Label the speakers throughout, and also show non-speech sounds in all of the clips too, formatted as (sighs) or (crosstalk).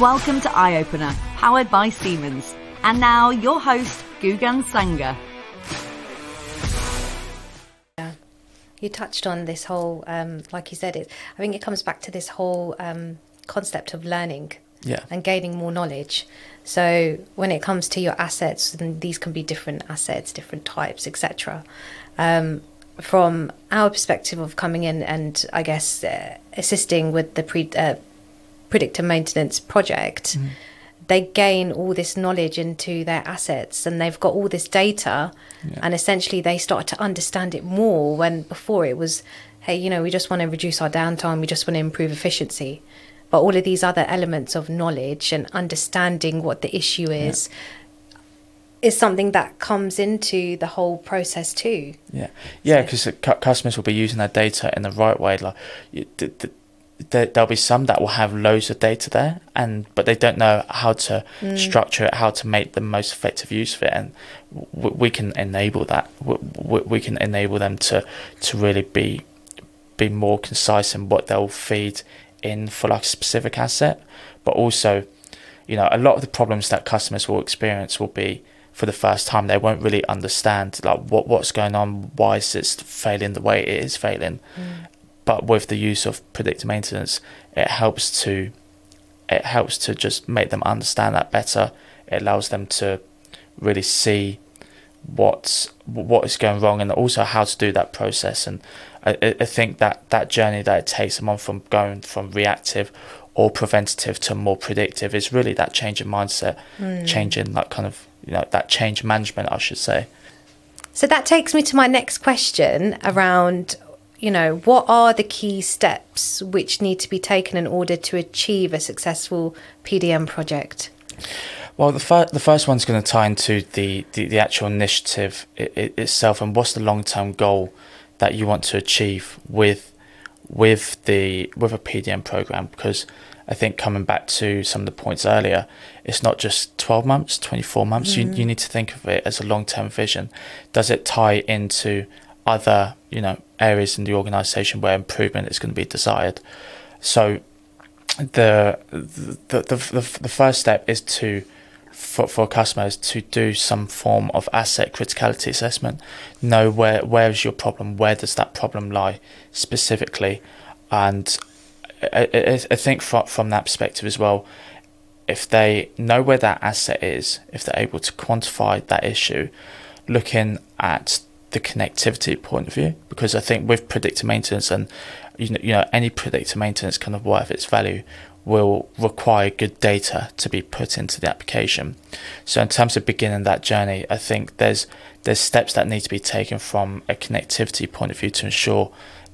Speaker 1: Welcome to Eye Opener, powered by Siemens. And now, your host, Gugan Sanger.
Speaker 2: You touched on this whole, um, like you said, it. I think it comes back to this whole um, concept of learning
Speaker 3: Yeah.
Speaker 2: and gaining more knowledge. So when it comes to your assets, and these can be different assets, different types, etc. Um, from our perspective of coming in and I guess uh, assisting with the pre, uh, predictive maintenance project, mm. they gain all this knowledge into their assets and they've got all this data, and essentially they start to understand it more. When before it was, hey, you know, we just want to reduce our downtime, we just want to improve efficiency but all of these other elements of knowledge and understanding what the issue is is something that comes into the whole process too.
Speaker 3: Yeah, yeah,
Speaker 2: So-
Speaker 3: because customers will be using their data in the right way. Like, you, th- th- there, there'll be some that will have loads of data there, and but they don't know how to hmm. structure it, how to make the most effective use of it, and w- we can enable that. W- w- we can enable them to to really be be more concise in what they'll feed in for like a specific asset, but also, you know, a lot of the problems that customers will experience will be for the first time. They won't really understand like what what's going on, why is it failing the way it is failing. Hmm. But with the use of predictive maintenance, it helps to it helps to just make them understand that better. It allows them to really see what's what is going wrong and also how to do that process. And I, I think that that journey that it takes someone from going from reactive or preventative to more predictive is really that change in mindset hmm. change in that kind of you know that change management I should say.
Speaker 2: So that takes me to my next question around you know what are the key steps which need to be taken in order to achieve a successful PDM project?
Speaker 3: Well, the, fir- the first one's going to tie into the, the, the actual initiative i i itself and what's the long term goal that you want to achieve with with the with a PDM program because I think coming back to some of the points earlier, it's not just 12 months, 24 months. You, mm-hmm. you need to think of it as a long term vision. Does it tie into other you know areas in the organization where improvement is going to be desired? So the the, the the the first step is to for, for customers to do some form of asset criticality assessment know where where is your problem where does that problem lie specifically and I, I, I think from, from that perspective as well if they know where that asset is if they're able to quantify that issue looking at the connectivity point of view because I think with predictive maintenance and you know, you know any predictive maintenance kind of worth its value will require good data to be put into the application. So in terms of beginning that journey, I think there's there's steps that need to be taken from a connectivity point of view to ensure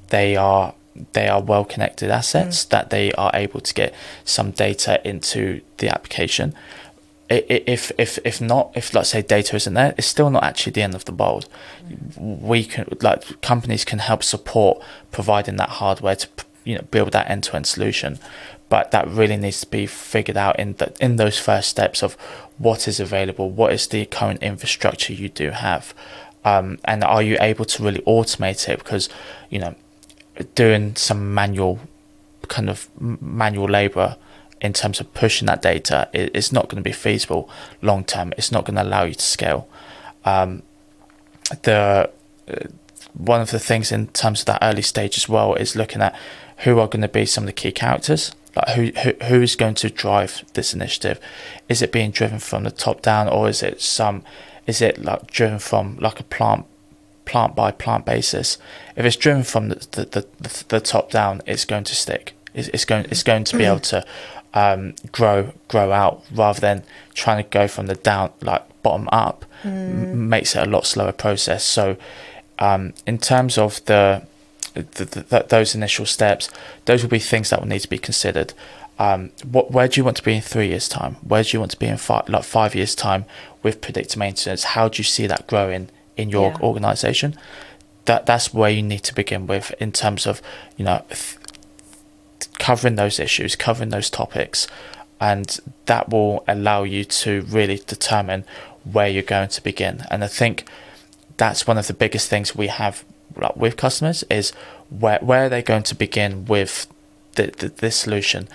Speaker 3: they are they are well connected assets mm. that they are able to get some data into the application. If if if not, if let's say data isn't there, it's still not actually the end of the world. We can like companies can help support providing that hardware to you know build that end to end solution, but that really needs to be figured out in the in those first steps of what is available, what is the current infrastructure you do have, um, and are you able to really automate it? Because you know doing some manual kind of manual labor in terms of pushing that data i- is not going to be feasible long term. It's not going to allow you to scale. Um, the uh, one of the things in terms of that early stage as well is looking at who are going to be some of the key characters. Like who, who who is going to drive this initiative? Is it being driven from the top down, or is it some? Is it like driven from like a plant plant by plant basis. If it's driven from the the, the, the, the top down, it's going to stick. It's, it's going it's going to be able to um, grow grow out rather than trying to go from the down like bottom up. M- makes it a lot slower process. So um, in terms of the, the, the, the those initial steps, those will be things that will need to be considered. Um, what where do you want to be in three years time? Where do you want to be in five like five years time with predictive maintenance? How do you see that growing in your
Speaker 2: Yeah.
Speaker 3: organization? That that's where you need to begin with in terms of you know th- covering those issues, covering those topics, and that will allow you to really determine where you're going to begin. And I think that's one of the biggest things we have with customers is where where are they going to begin with the, the, this solution.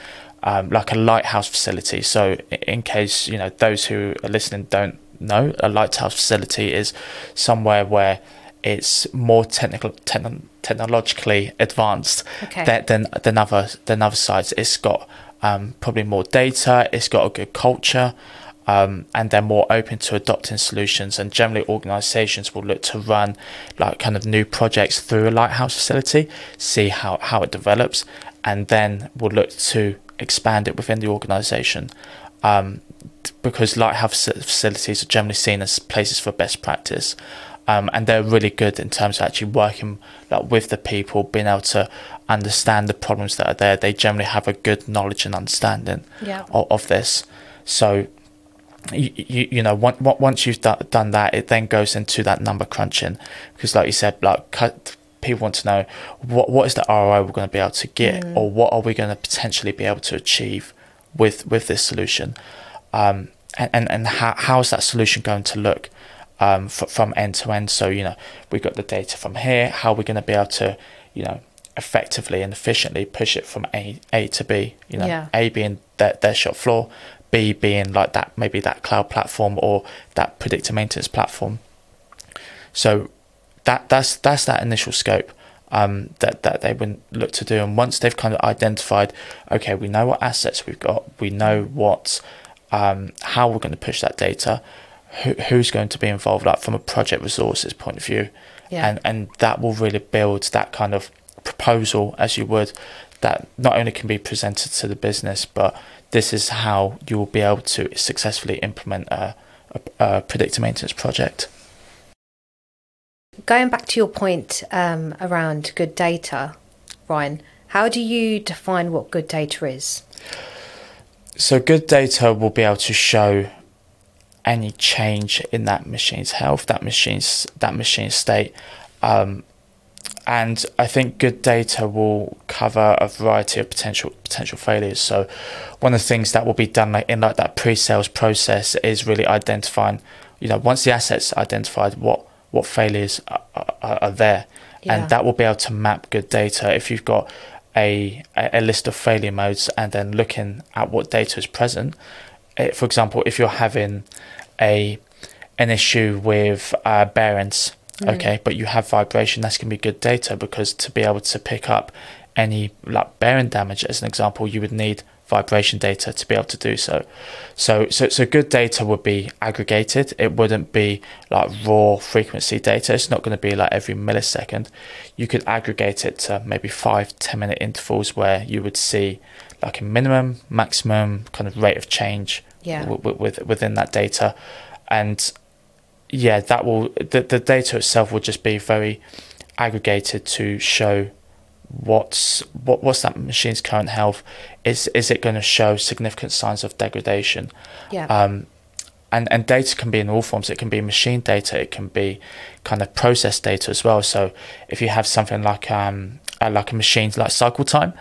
Speaker 3: um, like a lighthouse facility. So, in case you know those who are listening don't know, a lighthouse facility is somewhere where it's more technical, techn- technologically advanced
Speaker 2: Okay.
Speaker 3: than, than than other than other sites. It's got um, probably more data. It's got a good culture. Um, and they're more open to adopting solutions. And generally, organisations will look to run like kind of new projects through a lighthouse facility, see how, how it develops, and then will look to expand it within the organisation. Um, because lighthouse facilities are generally seen as places for best practice. Um, and they're really good in terms of actually working like with the people, being able to understand the problems that are there. They generally have a good knowledge and understanding
Speaker 2: Yeah.
Speaker 3: of, of this. So, you, you, you know, once, once you've do, done that, it then goes into that number crunching because, like you said, like cut, people want to know what what is the ROI we're going to be able to get, or what are we going to potentially be able to achieve with with this solution, um, and and, and how how is that solution going to look um, f- from end to end? So you know, we've got the data from here. How are we going to be able to, you know, effectively and efficiently push it from A A to B? You know,
Speaker 2: Yeah.
Speaker 3: A being their, their shop floor, B being like that maybe that cloud platform or that predictive maintenance platform. So that that's that's that initial scope um, that that they would look to do. And once they've kind of identified, okay, we know what assets we've got, we know what um, how we're going to push that data, who, who's going to be involved, like from a project resources point of view,
Speaker 2: Yeah.
Speaker 3: and and that will really build that kind of proposal as you would that not only can be presented to the business, but this is how you will be able to successfully implement a, a, a predictive maintenance project.
Speaker 2: Going back to your point um, around good data, Ryan, how do you define what good data is?
Speaker 3: So good data will be able to show any change in that machine's health, that machine's that machine's state, um, and I think good data will cover a variety of potential potential failures. So one of the things that will be done like in like that pre-sales process is really identifying, you know, once the assets are identified, what what failures are, are, are there,
Speaker 2: Yeah.
Speaker 3: and that will be able to map good data. If you've got a a list of failure modes and then looking at what data is present, for example, if you're having a an issue with uh, bearings, okay, but you have vibration, that's going to be good data because to be able to pick up any like bearing damage, as an example, you would need vibration data to be able to do so. So, so, so good data would be aggregated. It wouldn't be like raw frequency data. It's not going to be like every millisecond. You could aggregate it to maybe five, 10 minute intervals where you would see like a minimum, maximum kind of rate of change
Speaker 2: Yeah.
Speaker 3: w- w- with, within that data. And yeah, that will, the, the data itself will just be very aggregated to show what's what what's that machine's current health is is it going to show significant signs of degradation
Speaker 2: Yeah.
Speaker 3: um and and data can be in all forms. It can be machine data it can be kind of process data as well. So if you have something like um uh, like a machine like cycle time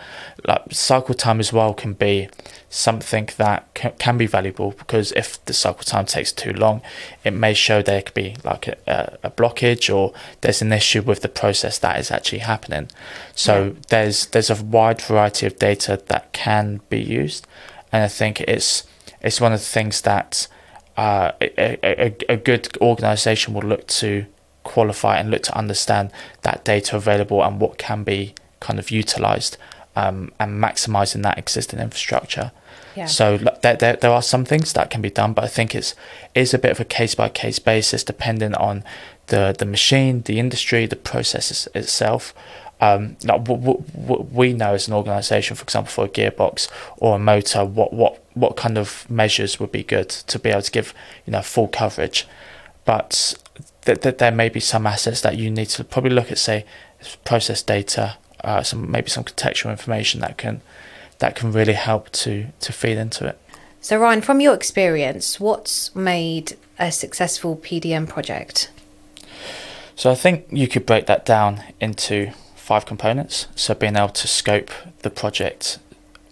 Speaker 3: like cycle time as well can be something that can, can be valuable because if the cycle time takes too long it may show there could be like a, a, a blockage or there's an issue with the process that is actually happening. So
Speaker 2: Yeah.
Speaker 3: there's there's a wide variety of data that can be used. And i think it's it's one of the things that uh, a, a, a good organization will look to qualify and look to understand that data available and what can be kind of utilized um, and maximizing that existing infrastructure.
Speaker 2: Yeah.
Speaker 3: So there, there, there are some things that can be done, but I think it's is a bit of a case by case basis, depending on the the machine, the industry, the process itself. Um, like what, what, what we know as an organisation, for example, for a gearbox or a motor, what what what kind of measures would be good to be able to give you know full coverage, but th- th- there may be some assets that you need to probably look at, say, process data, uh, some maybe some contextual information that can that can really help to to feed into it.
Speaker 2: So, Ryan, from your experience, what's made a successful PDM project?
Speaker 3: So I think you could break that down into five components. So being able to scope the project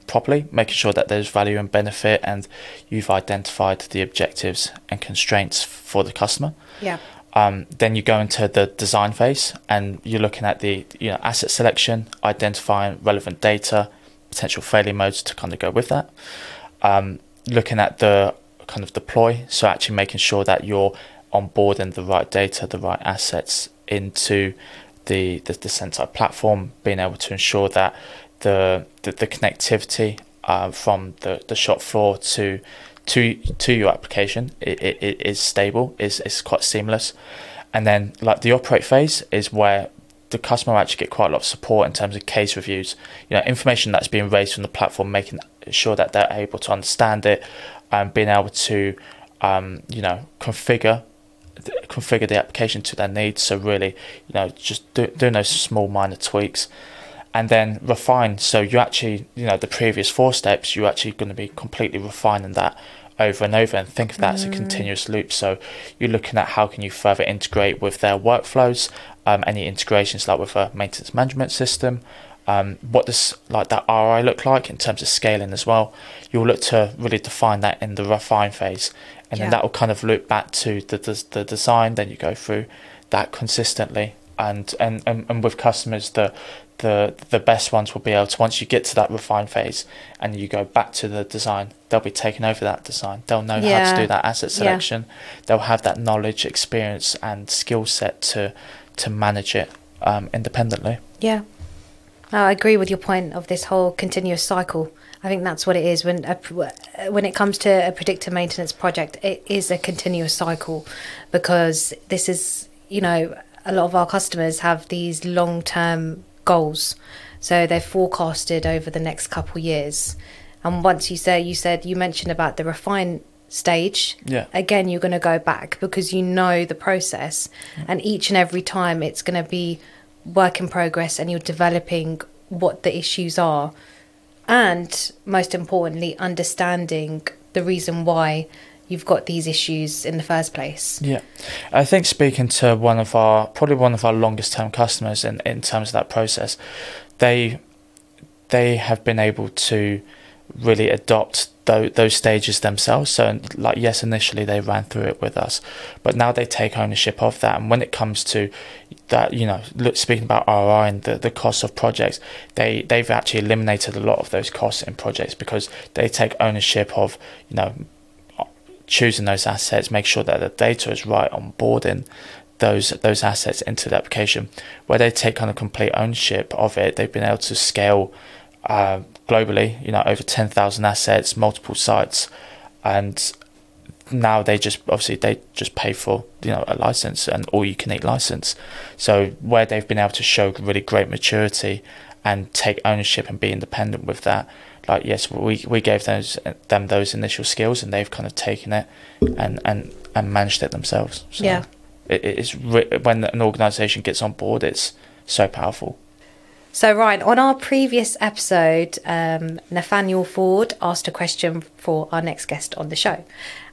Speaker 3: properly, making sure that there's value and benefit, and you've identified the objectives and constraints for the customer.
Speaker 2: Yeah.
Speaker 3: Um, then you go into the design phase, and you're looking at the you know asset selection, identifying relevant data, potential failure modes to kind of go with that. Um, looking at the kind of deploy, so actually making sure that you're onboarding the right data, the right assets into the the, the Senseye platform, being able to ensure that the the, the connectivity uh, from the, the shop floor to to to your application. It, it, it is stable, is is quite seamless, and then like the operate phase is where the customer actually get quite a lot of support in terms of case reviews, you know, information that's being raised from the platform, making sure that they're able to understand it, and being able to, um, you know, configure configure the application to their needs. So really, you know, just do, doing those small minor tweaks, and then refine. So you actually, you know, the previous four steps, you're actually going to be completely refining that over and over and think of that mm. as a mm. continuous loop. So you're looking at how can you further integrate with their workflows, um, any integrations like with a maintenance management system. Um, what does like that ROI look like in terms of scaling as well? You'll look to really define that in the refine phase, and yeah. then that will kind of loop back to the, the the design. Then you go through that consistently, and and and, and with customers the the the best ones will be able to once you get to that refine phase and you go back to the design they'll be taking over that design. They'll know yeah. how to do that asset selection. Yeah. they'll have that knowledge experience and skill set to to manage it um, independently.
Speaker 2: Yeah. I agree with your point of this whole continuous cycle. I think that's what it is. When a, when it comes to a predictive maintenance project it is a continuous cycle because this is you know a lot of our customers have these long term goals. So they're forecasted over the next couple years. And once you say, you said, you mentioned about the refine stage.
Speaker 3: Yeah.
Speaker 2: Again, you're going to go back because you know the process. Yeah. And each and every time it's going to be work in progress and you're developing what the issues are. And most importantly, understanding the reason why you've got these issues in the first place.
Speaker 3: Yeah, I think speaking to one of our probably one of our longest term customers in in terms of that process, they they have been able to really adopt those, stages themselves. So, like, yes, initially they ran through it with us, but now they take ownership of that. And when it comes to that, you know, look, speaking about ROI and the, the cost of projects, they, they've actually eliminated a lot of those costs in projects because they take ownership of, you know, choosing those assets, make sure that the data is right, onboarding those those assets into the application. Where they take kind of complete ownership of it, they've been able to scale uh, globally. You know, over ten thousand assets, multiple sites, and now they just obviously they just pay for you know a license and all you can eat license. So where they've been able to show really great maturity and take ownership and be independent with that like yes, we we gave those them those initial skills, and they've kind of taken it and and and managed it themselves.
Speaker 2: So yeah,
Speaker 3: it, it's when an organisation gets on board, it's so powerful.
Speaker 2: So Ryan, on our previous episode, um, Nathaniel Ford asked a question for our next guest on the show,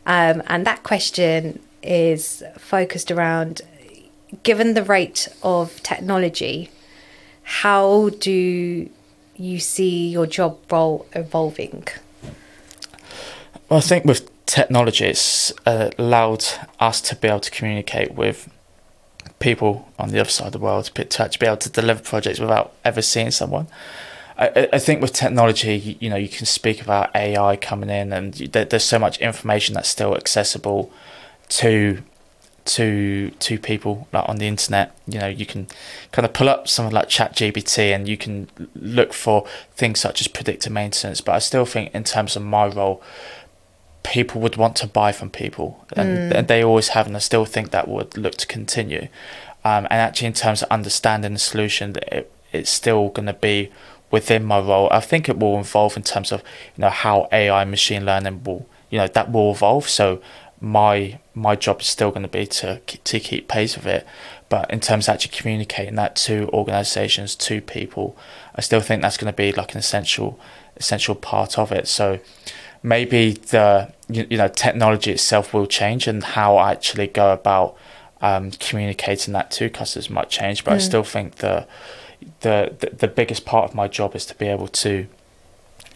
Speaker 2: um, and that question is focused around given the rate of technology, how do you see your job role evolving?
Speaker 3: Well, I think with technology, it's uh, allowed us to be able to communicate with people on the other side of the world to, be able to deliver projects without ever seeing someone. I, I think with technology, you, you, know, you can speak about AI coming in, and there, there's so much information that's still accessible to to to people like on the internet. You know you can kind of pull up something like chat gpt and you can look for things such as predictive maintenance but i still think in terms of my role people would want to buy from people. And, mm. and they always have and i still think that would look to continue. Um, and actually in terms of understanding the solution it, it's still going to be within my role. I think it will evolve in terms of you know how ai machine learning will you know that will evolve. So my my job is still going to be to to keep pace with it. But in terms of actually communicating that to organisations, to people, I still think that's going to be like an essential essential part of it. So maybe the you, you know technology itself will change and how I actually go about um, communicating that to customers might change. But mm. I still think the, the the the biggest part of my job is to be able to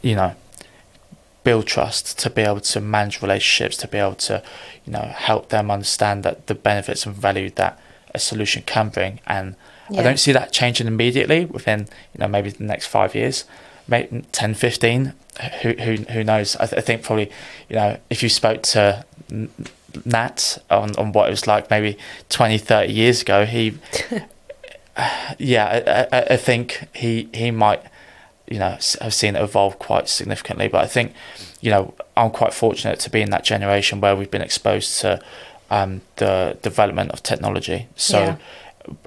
Speaker 3: you know build trust, to be able to manage relationships, to be able to, you know, help them understand that the benefits and value that a solution can bring. And yeah. I don't see that changing immediately within, you know, maybe the next five years. maybe 10, 15. Who who who knows? I, th- I think probably you know if you spoke to Nat on, on what it was like maybe 20, 30 years ago, he (laughs) (sighs) yeah, I, I, I think he he might you know have seen it evolve quite significantly. But I think you know I'm quite fortunate to be in that generation where we've been exposed to um, the development of technology. So
Speaker 2: Yeah.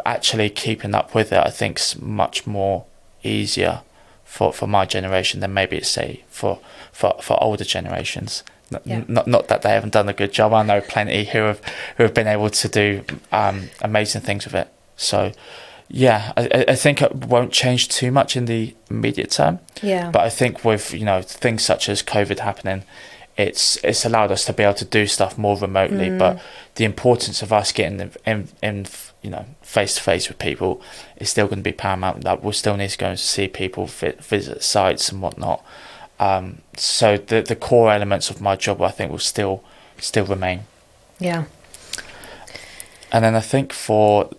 Speaker 3: actually keeping up with it, I think, is much more easier for, for my generation than maybe it's say for for, for older generations. N-
Speaker 2: Yeah.
Speaker 3: Not not that they haven't done a good job. I know plenty who have who have been able to do um, amazing things with it. So yeah, I, I- think it won't change too much in the immediate term.
Speaker 2: Yeah.
Speaker 3: But I think with you know things such as COVID happening, it's it's allowed us to be able to do stuff more remotely. But the importance of us getting in, in, in you know face to face with people is still going to be paramount. Like we'll still need to go and see people, visit sites and whatnot. Um, so the the core elements of my job, I think, will still still remain.
Speaker 2: yeah.
Speaker 3: And then I think for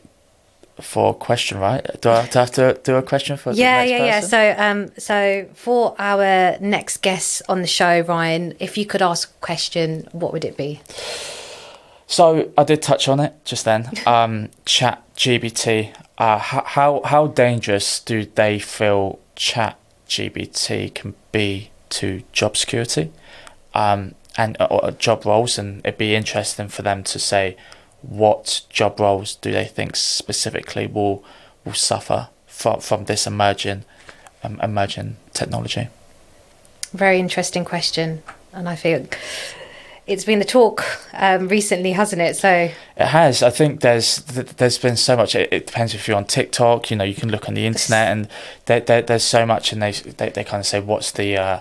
Speaker 3: for question, right? Do I have to, have to do a question for the
Speaker 2: yeah,
Speaker 3: next
Speaker 2: yeah, yeah. So, um, so for our next guest on the show, Ryan, if you could ask a question, what would it be?
Speaker 3: So I did touch on it just then. (laughs) Um, Chat GPT. Uh, how, how dangerous do they feel Chat GPT can be to job security, um, and uh, or job roles? And it'd be interesting for them to say what job roles do they think specifically will will suffer from from this emerging um, emerging technology.
Speaker 2: Very interesting question, and I feel it's been the talk um, recently, hasn't it? So,
Speaker 3: It has. I think there's there's been so much. It, it depends if you're on TikTok. You know, you can look on the internet, and there, there there's so much, and they they, they kind of say what's the uh,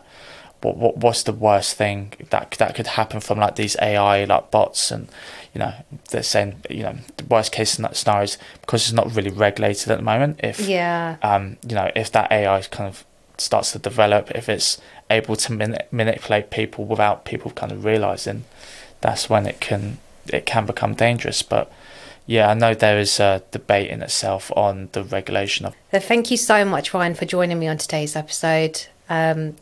Speaker 3: what, what what's the worst thing that that could happen from like these AI like bots, and you know they're saying you know the worst case scena- scenarios because it's not really regulated at the moment. If
Speaker 2: yeah,
Speaker 3: um you know if that AI kind of starts to develop, if it's able to mani- manipulate people without people kind of realizing, that's when it can it can become dangerous. But yeah, I know there is a debate in itself on the regulation of.
Speaker 2: Thank you so much, Ryan, for joining me on today's episode. Um,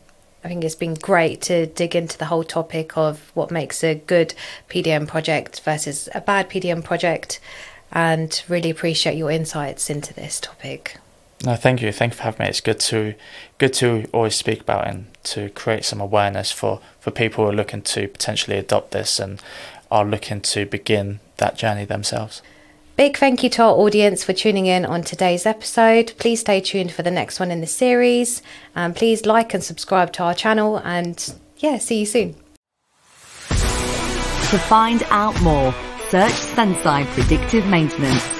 Speaker 2: I think it's been great to dig into the whole topic of what makes a good PDM project versus a bad PDM project, and really appreciate your insights into this topic.
Speaker 3: No, thank you, thank you for having me. It's good to good to always speak about and to create some awareness for for people who are looking to potentially adopt this and are looking to begin that journey themselves.
Speaker 2: Big thank you to our audience for tuning in on today's episode. Please stay tuned for the next one in the series. And please like and subscribe to our channel. And yeah, see you soon.
Speaker 1: To find out more, search Senseye Predictive Maintenance